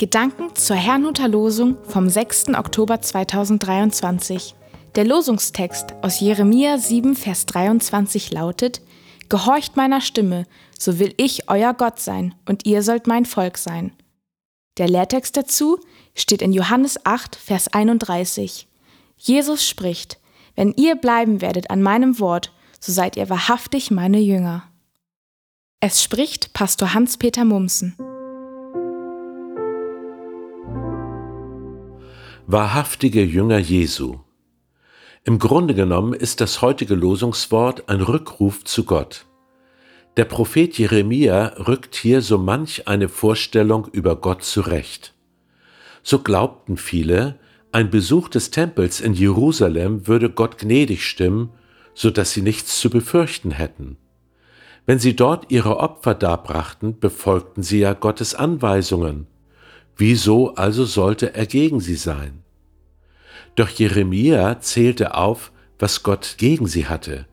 Gedanken zur Herrnhuter Losung vom 6. Oktober 2023. Der Losungstext aus Jeremia 7, Vers 23 lautet: Gehorcht meiner Stimme, so will ich euer Gott sein und ihr sollt mein Volk sein. Der Lehrtext dazu steht in Johannes 8, Vers 31. Jesus spricht: Wenn ihr bleiben werdet an meinem Wort, so seid ihr wahrhaftig meine Jünger. Es spricht Pastor Hans-Peter Mumsen. Wahrhaftige Jünger Jesu. Im Grunde genommen ist das heutige Losungswort ein Rückruf zu Gott. Der Prophet Jeremia rückt hier so manch eine Vorstellung über Gott zurecht. So glaubten viele, ein Besuch des Tempels in Jerusalem würde Gott gnädig stimmen, so dass sie nichts zu befürchten hätten. Wenn sie dort ihre Opfer darbrachten, befolgten sie ja Gottes Anweisungen. Wieso also sollte er gegen sie sein? Doch Jeremia zählte auf, was Gott gegen sie hatte.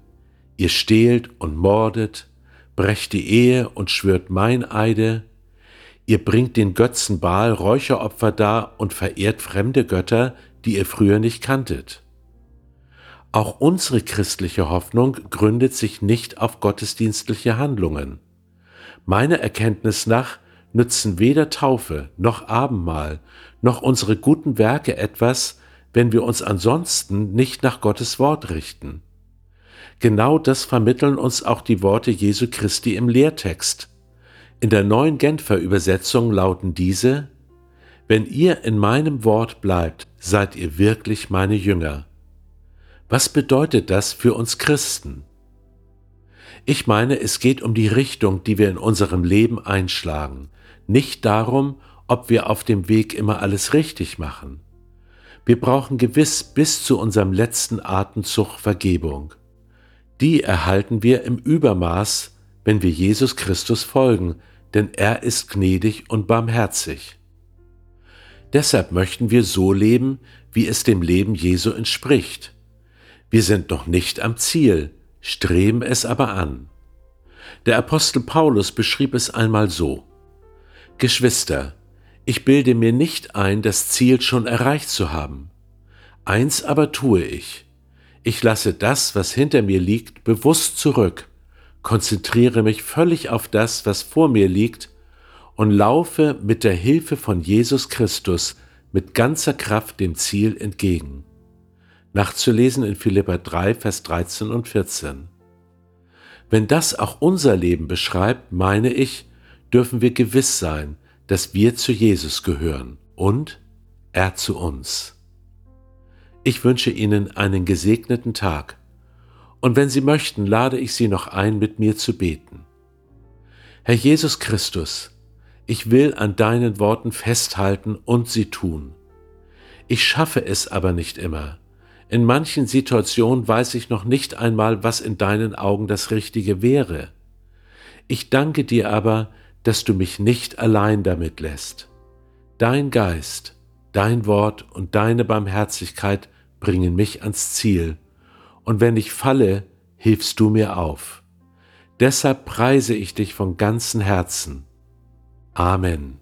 Ihr stehlt und mordet, brecht die Ehe und schwört Meineide, ihr bringt den Götzen Baal Räucheropfer dar und verehrt fremde Götter, die ihr früher nicht kanntet. Auch unsere christliche Hoffnung gründet sich nicht auf gottesdienstliche Handlungen. Meiner Erkenntnis nach nützen weder Taufe noch Abendmahl noch unsere guten Werke etwas, wenn wir uns ansonsten nicht nach Gottes Wort richten. Genau das vermitteln uns auch die Worte Jesu Christi im Lehrtext. In der neuen Genfer Übersetzung lauten diese, Wenn ihr in meinem Wort bleibt, seid ihr wirklich meine Jünger. Was bedeutet das für uns Christen? Ich meine, es geht um die Richtung, die wir in unserem Leben einschlagen, nicht darum, ob wir auf dem Weg immer alles richtig machen. Wir brauchen gewiss bis zu unserem letzten Atemzug Vergebung. Die erhalten wir im Übermaß, wenn wir Jesus Christus folgen, denn er ist gnädig und barmherzig. Deshalb möchten wir so leben, wie es dem Leben Jesu entspricht. Wir sind noch nicht am Ziel, streben es aber an. Der Apostel Paulus beschrieb es einmal so. Geschwister, ich bilde mir nicht ein, das Ziel schon erreicht zu haben. Eins aber tue ich. Ich lasse das, was hinter mir liegt, bewusst zurück, konzentriere mich völlig auf das, was vor mir liegt, und laufe mit der Hilfe von Jesus Christus mit ganzer Kraft dem Ziel entgegen nachzulesen in Philippa 3, Vers 13 und 14. Wenn das auch unser Leben beschreibt, meine ich, dürfen wir gewiss sein, dass wir zu Jesus gehören und er zu uns. Ich wünsche Ihnen einen gesegneten Tag und wenn Sie möchten, lade ich Sie noch ein, mit mir zu beten. Herr Jesus Christus, ich will an deinen Worten festhalten und sie tun. Ich schaffe es aber nicht immer. In manchen Situationen weiß ich noch nicht einmal, was in deinen Augen das Richtige wäre. Ich danke dir aber, dass du mich nicht allein damit lässt. Dein Geist, dein Wort und deine Barmherzigkeit bringen mich ans Ziel, und wenn ich falle, hilfst du mir auf. Deshalb preise ich dich von ganzem Herzen. Amen.